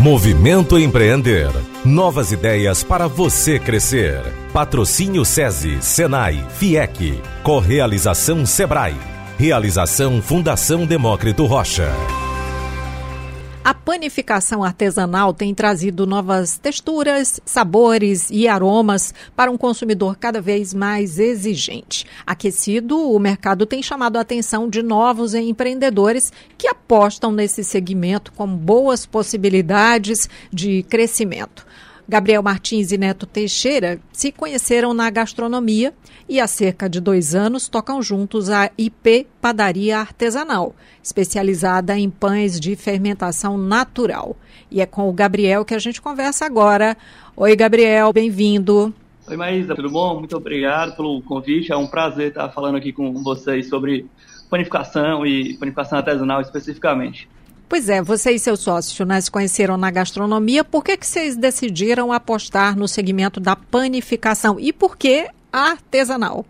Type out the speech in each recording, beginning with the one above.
Movimento Empreender. Novas ideias para você crescer. Patrocínio SESI, Senai, FIEC. Correalização Sebrae. Realização Fundação Demócrito Rocha. A panificação artesanal tem trazido novas texturas, sabores e aromas para um consumidor cada vez mais exigente. Aquecido, o mercado tem chamado a atenção de novos empreendedores que apostam nesse segmento com boas possibilidades de crescimento. Gabriel Martins e Neto Teixeira se conheceram na gastronomia e há cerca de dois anos tocam juntos a IP Padaria Artesanal, especializada em pães de fermentação natural. E é com o Gabriel que a gente conversa agora. Oi, Gabriel, bem-vindo. Oi, Maísa, tudo bom? Muito obrigado pelo convite. É um prazer estar falando aqui com vocês sobre panificação e panificação artesanal especificamente. Pois é, você e seu sócio né, se conheceram na gastronomia. Por que, que vocês decidiram apostar no segmento da panificação? E por que artesanal?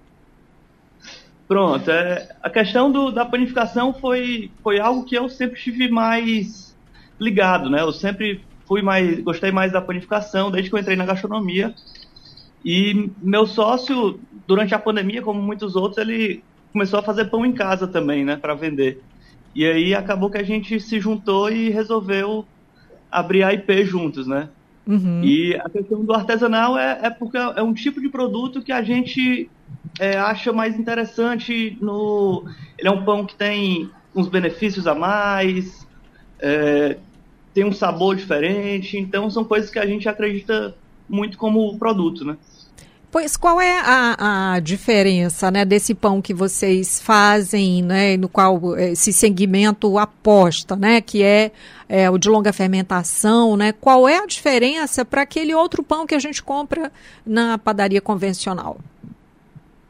Pronto, é, a questão do, da panificação foi, foi algo que eu sempre estive mais ligado, né? Eu sempre fui mais, gostei mais da panificação desde que eu entrei na gastronomia. E meu sócio, durante a pandemia, como muitos outros, ele começou a fazer pão em casa também, né, para vender. E aí acabou que a gente se juntou e resolveu abrir a IP juntos, né? Uhum. E a questão do artesanal é, é, porque é um tipo de produto que a gente é, acha mais interessante. No, ele é um pão que tem uns benefícios a mais, é, tem um sabor diferente, então são coisas que a gente acredita muito como produto, né? Pois qual é a, a diferença né, desse pão que vocês fazem, né, no qual esse segmento aposta, né, que é, é o de longa fermentação, né? Qual é a diferença para aquele outro pão que a gente compra na padaria convencional?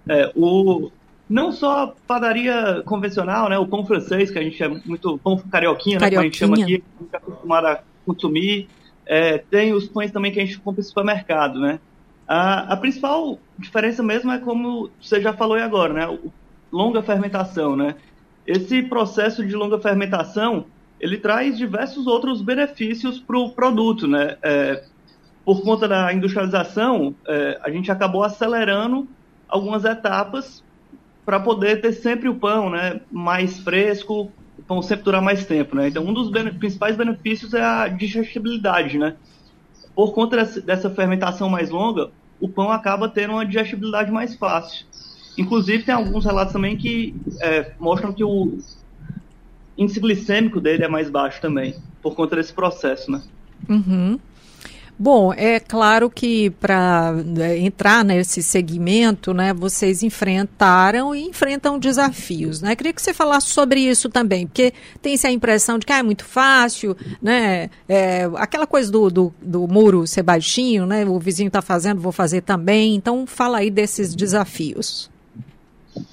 É, o, não só padaria convencional, né, o pão francês, que a gente é muito pão carioquinha, né, carioquinha. que a gente chama aqui, a gente está acostumado a consumir. É, tem os pães também que a gente compra no supermercado, né? A, a, principal diferença mesmo é como você já falou aí agora, né? O, longa fermentação, né? Esse processo de longa fermentação, ele traz diversos outros benefícios para o produto, né? É, por conta da industrialização, é, a gente acabou acelerando algumas etapas para poder ter sempre o pão, né? Mais fresco, o pão sempre durar mais tempo, né? Então, um dos principais benefícios é a digestibilidade, né? Por conta dessa fermentação mais longa, o pão acaba tendo uma digestibilidade mais fácil. Inclusive, tem alguns relatos também que é, mostram que o índice glicêmico dele é mais baixo também, por conta desse processo, né? Uhum. Bom, é claro que para né, entrar nesse segmento, né, vocês enfrentaram e enfrentam desafios, né? Queria que você falasse sobre isso também, porque tem-se a impressão de que ah, é muito fácil, né? É, aquela coisa do, do, do, muro ser baixinho, né? O vizinho está fazendo, vou fazer também. Então, fala aí desses desafios.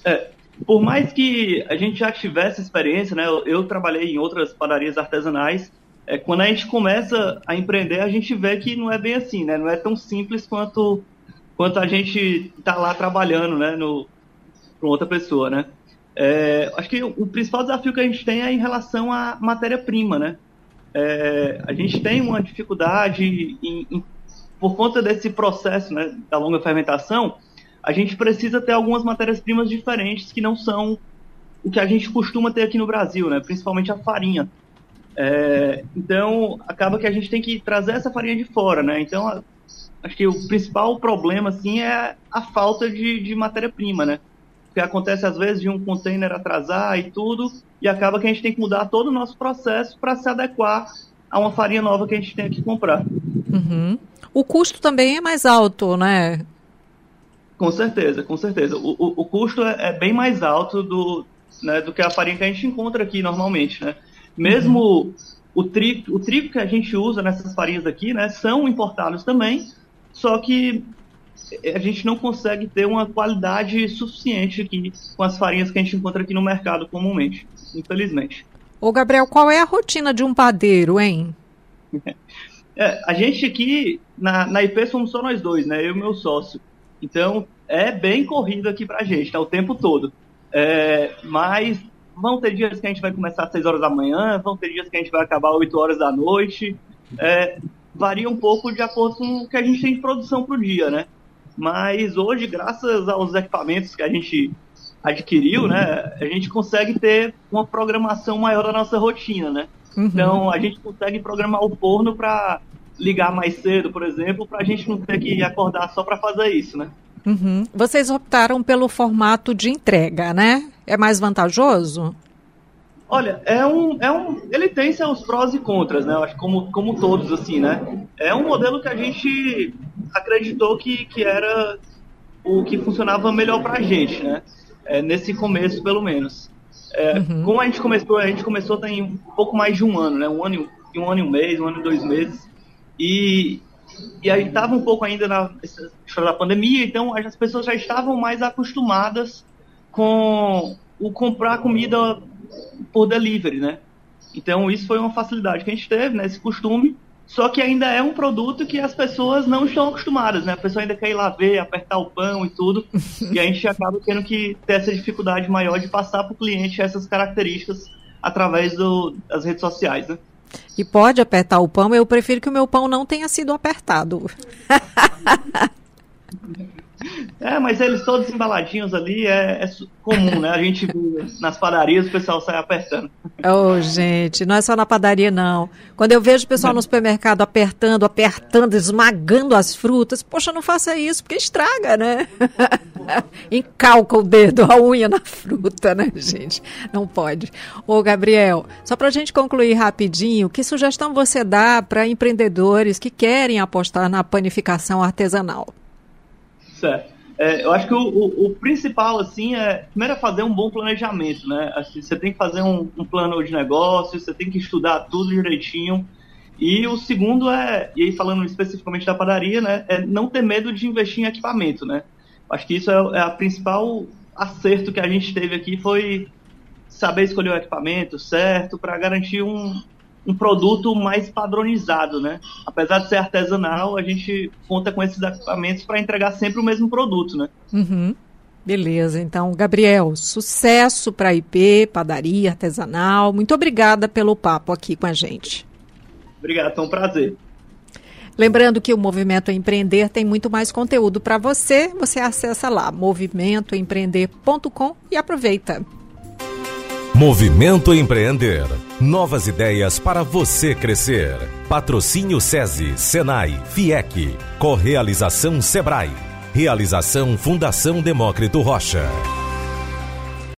É, por mais que a gente já tivesse experiência, né? Eu, eu trabalhei em outras padarias artesanais é, quando a gente começa a empreender, a gente vê que não é bem assim, né? Não é tão simples quanto, quanto a gente está lá trabalhando, né? No, com outra pessoa, né? É, acho que o principal desafio que a gente tem é em relação à matéria-prima, né? É, a gente tem uma dificuldade em, em, por conta desse processo, né, da longa fermentação, a gente precisa ter algumas matérias-primas diferentes que não são o que a gente costuma ter aqui no Brasil, né? Principalmente a farinha. É, então, acaba que a gente tem que trazer essa farinha de fora, né? Então, acho que o principal problema, assim, é a falta de, de matéria-prima, né? Porque acontece, às vezes, de um container atrasar e tudo, e acaba que a gente tem que mudar todo o nosso processo para se adequar a uma farinha nova que a gente tem que comprar. Uhum. O custo também é mais alto, né? Com certeza, com certeza. O, o, o custo é, é, bem mais alto do, né, do que a farinha que a gente encontra aqui normalmente, né? Mesmo uhum. o, trigo, o trigo que a gente usa nessas farinhas aqui, né, são importados também, só que a gente não consegue ter uma qualidade suficiente aqui com as farinhas que a gente encontra aqui no mercado comumente, infelizmente. Ô Gabriel, qual é a rotina de um padeiro, hein? É, a gente aqui na, na IP somos só nós dois, né? Eu e meu sócio. Então é bem corrido aqui pra gente, tá o tempo todo. É, mas Vão ter dias que a gente vai começar às 6 horas da manhã, vão ter dias que a gente vai acabar às 8 horas da noite. é, varia um pouco de acordo com o que a gente tem de produção para o dia, né? Mas hoje, graças aos equipamentos que a gente adquiriu, né, a gente consegue ter uma programação maior da nossa rotina, né? Uhum. Então, a gente consegue programar o forno para ligar mais cedo, por exemplo, para a gente não ter que acordar só para fazer isso, né? Uhum. Vocês optaram pelo formato de entrega, né? É mais vantajoso? Olha, é um, é um, ele tem seus prós e contras, né? Eu acho como, como todos assim, né? É um modelo que a gente acreditou que, que era o que funcionava melhor para a gente, né? É, nesse começo, pelo menos. É, uhum. Como a gente começou, a gente começou tem um pouco mais de um ano, né? Um ano, um ano e um mês, um ano e dois meses. E, e a gente estava um pouco ainda na história da pandemia, então as pessoas já estavam mais acostumadas com o comprar comida por delivery, né? Então isso foi uma facilidade que a gente teve, né? Esse costume. Só que ainda é um produto que as pessoas não estão acostumadas, né? A pessoa ainda quer ir lá ver, apertar o pão e tudo. e a gente acaba tendo que ter essa dificuldade maior de passar para o cliente essas características através do, das redes sociais, né? E pode apertar o pão, eu prefiro que o meu pão não tenha sido apertado. É, mas eles todos embaladinhos ali é, é comum, né? A gente nas padarias o pessoal sai apertando. Oh, gente, não é só na padaria, não. Quando eu vejo o pessoal no supermercado apertando, apertando, esmagando as frutas, poxa, não faça isso, porque estraga, né? Encalca o dedo, a unha na fruta, né, gente? Não pode. Ô, Gabriel, só para a gente concluir rapidinho, que sugestão você dá para empreendedores que querem apostar na panificação artesanal? Certo. É, eu acho que o, o, o, principal, assim, é primeiro é fazer um bom planejamento, né? Assim, você tem que fazer um, um, plano de negócio, você tem que estudar tudo direitinho. E o segundo é, e aí falando especificamente da padaria, né? É não ter medo de investir em equipamento, né? Acho que isso é, é a principal acerto que a gente teve aqui foi saber escolher o equipamento certo para garantir um, um produto mais padronizado, né? Apesar de ser artesanal, a gente conta com esses equipamentos para entregar sempre o mesmo produto, né? Uhum. Beleza, então, Gabriel, sucesso para a IP, padaria artesanal. Muito obrigada pelo papo aqui com a gente. Obrigado, foi um prazer. Lembrando que o Movimento Empreender tem muito mais conteúdo para você. Você acessa lá movimentoempreender.com e aproveita. Movimento Empreender. Novas ideias para você crescer. Patrocínio SESI, Senai, FIEC. Correalização Sebrae. Realização Fundação Demócrito Rocha.